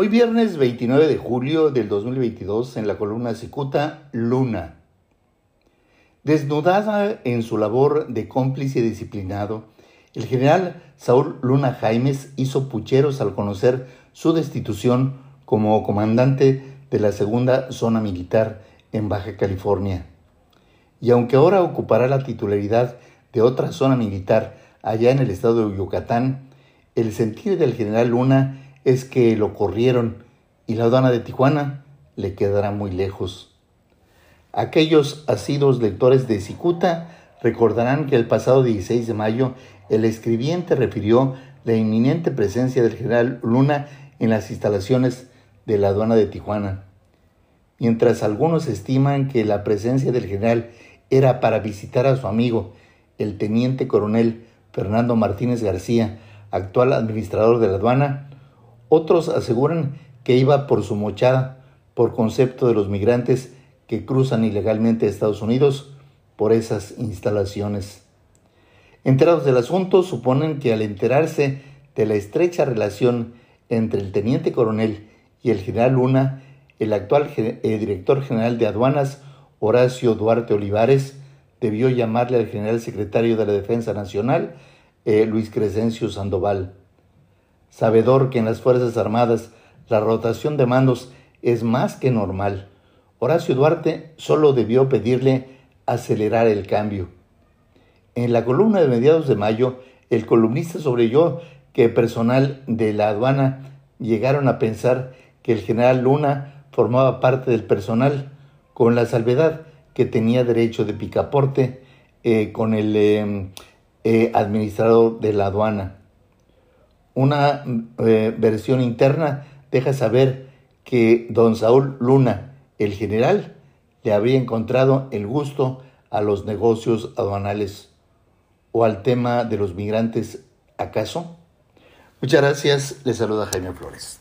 Hoy viernes 29 de julio del 2022 en la columna Cicuta, Luna. Desnudada en su labor de cómplice disciplinado, el general Saúl Luna Jaimes hizo pucheros al conocer su destitución como comandante de la segunda zona militar en Baja California. Y aunque ahora ocupará la titularidad de otra zona militar allá en el estado de Yucatán, el sentir del general Luna es que lo corrieron y la aduana de Tijuana le quedará muy lejos. Aquellos asidos lectores de Cicuta recordarán que el pasado 16 de mayo el escribiente refirió la inminente presencia del general Luna en las instalaciones de la aduana de Tijuana. Mientras algunos estiman que la presencia del general era para visitar a su amigo, el teniente coronel Fernando Martínez García, actual administrador de la aduana, otros aseguran que iba por su mochada, por concepto de los migrantes que cruzan ilegalmente a Estados Unidos por esas instalaciones. Enterados del asunto, suponen que al enterarse de la estrecha relación entre el teniente coronel y el general Luna, el actual eh, director general de aduanas, Horacio Duarte Olivares, debió llamarle al general secretario de la Defensa Nacional, eh, Luis Crescencio Sandoval. Sabedor que en las Fuerzas Armadas la rotación de mandos es más que normal, Horacio Duarte solo debió pedirle acelerar el cambio. En la columna de mediados de mayo, el columnista sobrelló que personal de la aduana llegaron a pensar que el general Luna formaba parte del personal, con la salvedad que tenía derecho de picaporte eh, con el eh, eh, administrador de la aduana. Una versión interna deja saber que don Saúl Luna, el general, le habría encontrado el gusto a los negocios aduanales o al tema de los migrantes, ¿acaso? Muchas gracias, le saluda Jaime Flores.